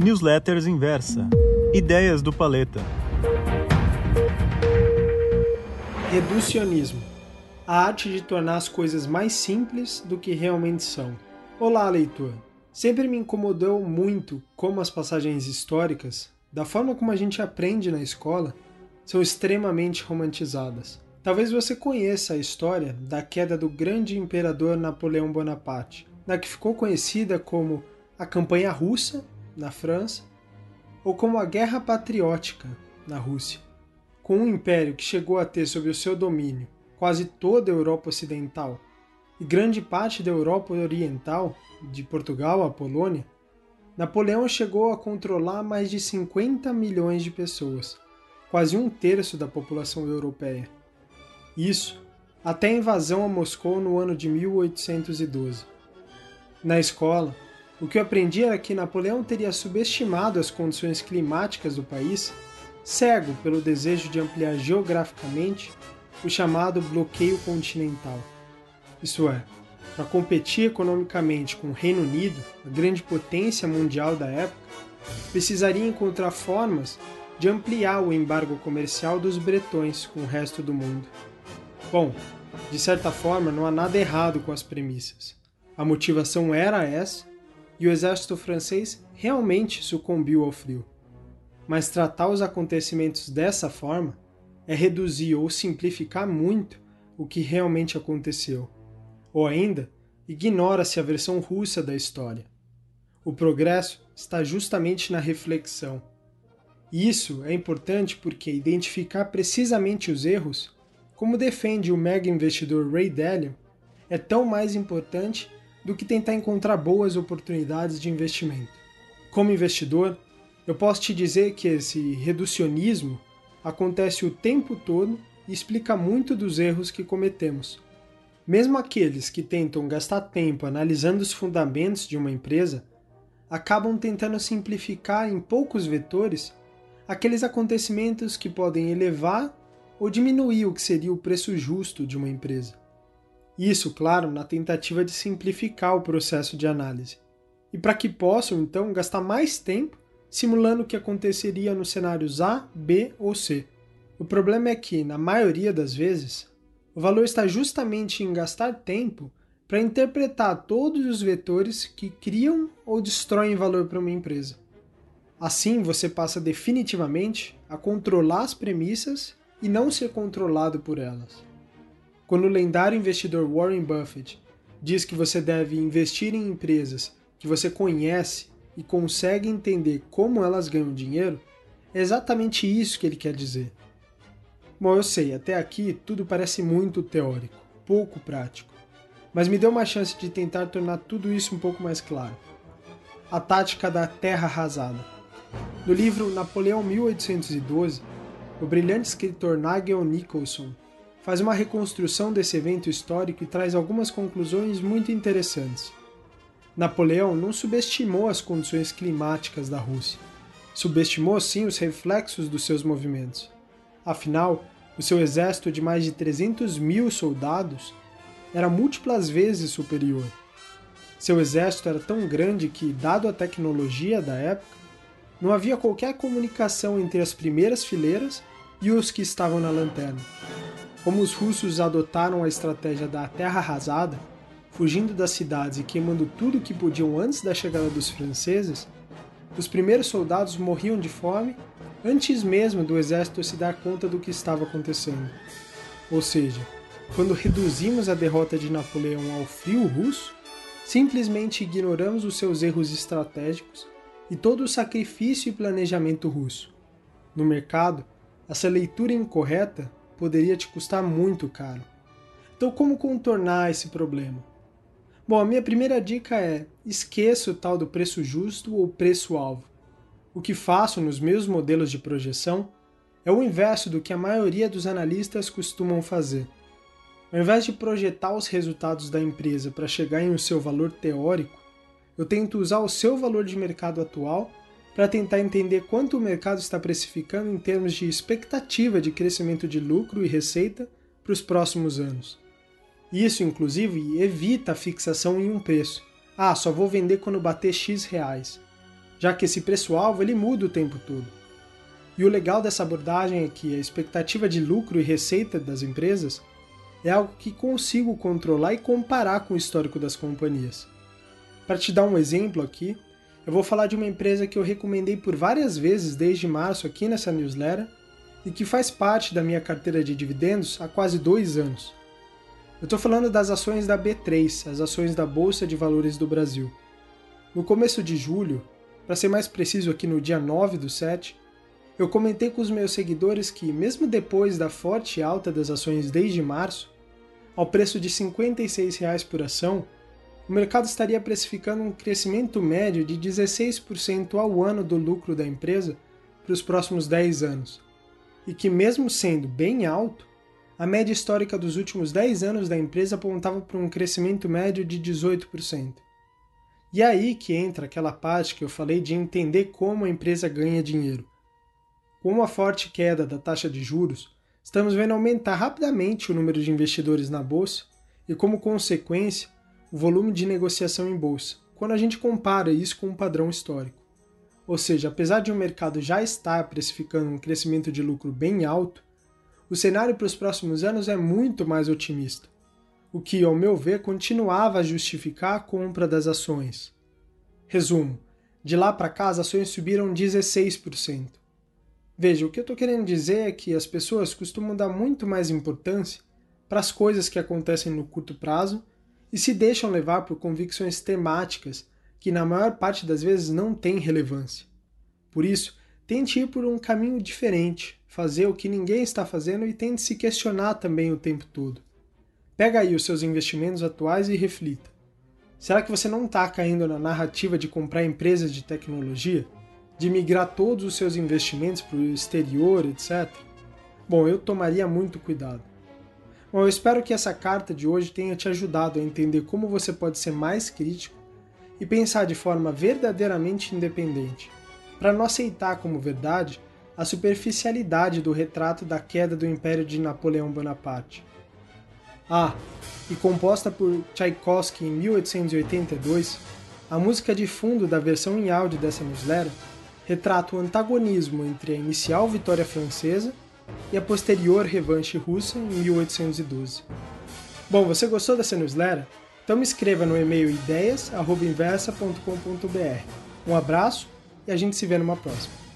Newsletters Inversa. Ideias do Paleta. Reducionismo. A arte de tornar as coisas mais simples do que realmente são. Olá, leitor. Sempre me incomodou muito como as passagens históricas, da forma como a gente aprende na escola, são extremamente romantizadas. Talvez você conheça a história da queda do grande imperador Napoleão Bonaparte, na que ficou conhecida como a Campanha Russa, na França, ou como a Guerra Patriótica, na Rússia. Com um império que chegou a ter sob o seu domínio quase toda a Europa Ocidental e grande parte da Europa Oriental, de Portugal à Polônia, Napoleão chegou a controlar mais de 50 milhões de pessoas, quase um terço da população europeia. Isso até a invasão a Moscou no ano de 1812. Na escola, o que eu aprendi era que Napoleão teria subestimado as condições climáticas do país, cego pelo desejo de ampliar geograficamente o chamado bloqueio continental. Isso é, para competir economicamente com o Reino Unido, a grande potência mundial da época, precisaria encontrar formas de ampliar o embargo comercial dos bretões com o resto do mundo. Bom, de certa forma não há nada errado com as premissas. A motivação era essa e o exército francês realmente sucumbiu ao frio. Mas tratar os acontecimentos dessa forma é reduzir ou simplificar muito o que realmente aconteceu ou ainda, ignora-se a versão russa da história. O progresso está justamente na reflexão. Isso é importante porque identificar precisamente os erros, como defende o mega investidor Ray Dalio, é tão mais importante do que tentar encontrar boas oportunidades de investimento. Como investidor, eu posso te dizer que esse reducionismo acontece o tempo todo e explica muito dos erros que cometemos. Mesmo aqueles que tentam gastar tempo analisando os fundamentos de uma empresa acabam tentando simplificar em poucos vetores aqueles acontecimentos que podem elevar ou diminuir o que seria o preço justo de uma empresa. Isso, claro, na tentativa de simplificar o processo de análise. E para que possam, então, gastar mais tempo simulando o que aconteceria nos cenários A, B ou C. O problema é que, na maioria das vezes, o valor está justamente em gastar tempo para interpretar todos os vetores que criam ou destroem valor para uma empresa. Assim, você passa definitivamente a controlar as premissas e não ser controlado por elas. Quando o lendário investidor Warren Buffett diz que você deve investir em empresas que você conhece e consegue entender como elas ganham dinheiro, é exatamente isso que ele quer dizer. Bom, eu sei, até aqui tudo parece muito teórico, pouco prático, mas me deu uma chance de tentar tornar tudo isso um pouco mais claro. A tática da terra arrasada. No livro Napoleão 1812, o brilhante escritor Nigel Nicholson faz uma reconstrução desse evento histórico e traz algumas conclusões muito interessantes. Napoleão não subestimou as condições climáticas da Rússia. Subestimou sim os reflexos dos seus movimentos. Afinal, o seu exército de mais de 300 mil soldados era múltiplas vezes superior. Seu exército era tão grande que, dado a tecnologia da época, não havia qualquer comunicação entre as primeiras fileiras e os que estavam na lanterna. Como os russos adotaram a estratégia da terra arrasada, fugindo das cidades e queimando tudo que podiam antes da chegada dos franceses, os primeiros soldados morriam de fome antes mesmo do exército se dar conta do que estava acontecendo. Ou seja, quando reduzimos a derrota de Napoleão ao frio russo, simplesmente ignoramos os seus erros estratégicos e todo o sacrifício e planejamento russo. No mercado, essa leitura incorreta poderia te custar muito caro. Então, como contornar esse problema? Bom, a minha primeira dica é: esqueça o tal do preço justo ou preço-alvo. O que faço nos meus modelos de projeção é o inverso do que a maioria dos analistas costumam fazer. Ao invés de projetar os resultados da empresa para chegar em o seu valor teórico, eu tento usar o seu valor de mercado atual para tentar entender quanto o mercado está precificando em termos de expectativa de crescimento de lucro e receita para os próximos anos. Isso, inclusive, evita a fixação em um preço. Ah, só vou vender quando bater X reais já que esse preço-alvo ele muda o tempo todo. E o legal dessa abordagem é que a expectativa de lucro e receita das empresas é algo que consigo controlar e comparar com o histórico das companhias. Para te dar um exemplo aqui, eu vou falar de uma empresa que eu recomendei por várias vezes desde março aqui nessa newsletter e que faz parte da minha carteira de dividendos há quase dois anos. Eu estou falando das ações da B3, as ações da Bolsa de Valores do Brasil. No começo de julho, para ser mais preciso aqui no dia 9 do 7, eu comentei com os meus seguidores que, mesmo depois da forte alta das ações desde março, ao preço de R$ 56,00 por ação, o mercado estaria precificando um crescimento médio de 16% ao ano do lucro da empresa para os próximos 10 anos, e que, mesmo sendo bem alto, a média histórica dos últimos 10 anos da empresa apontava para um crescimento médio de 18%. E é aí que entra aquela parte que eu falei de entender como a empresa ganha dinheiro. Com a forte queda da taxa de juros, estamos vendo aumentar rapidamente o número de investidores na bolsa e, como consequência, o volume de negociação em bolsa, quando a gente compara isso com um padrão histórico. Ou seja, apesar de o mercado já estar precificando um crescimento de lucro bem alto, o cenário para os próximos anos é muito mais otimista, o que, ao meu ver, continuava a justificar a compra das ações. Resumo: de lá para cá as ações subiram 16%. Veja, o que eu estou querendo dizer é que as pessoas costumam dar muito mais importância para as coisas que acontecem no curto prazo e se deixam levar por convicções temáticas que, na maior parte das vezes, não têm relevância. Por isso, tente ir por um caminho diferente, fazer o que ninguém está fazendo e tente se questionar também o tempo todo. Pega aí os seus investimentos atuais e reflita. Será que você não está caindo na narrativa de comprar empresas de tecnologia? de migrar todos os seus investimentos para o exterior, etc. Bom, eu tomaria muito cuidado. Bom, eu espero que essa carta de hoje tenha te ajudado a entender como você pode ser mais crítico e pensar de forma verdadeiramente independente, para não aceitar como verdade a superficialidade do retrato da queda do Império de Napoleão Bonaparte. Ah, e composta por Tchaikovsky em 1882, a música de fundo da versão em áudio dessa newsletter retrata o antagonismo entre a inicial vitória francesa e a posterior revanche russa em 1812. Bom, você gostou dessa newsletter? Então me escreva no e-mail ideias@inversa.com.br. Um abraço e a gente se vê numa próxima.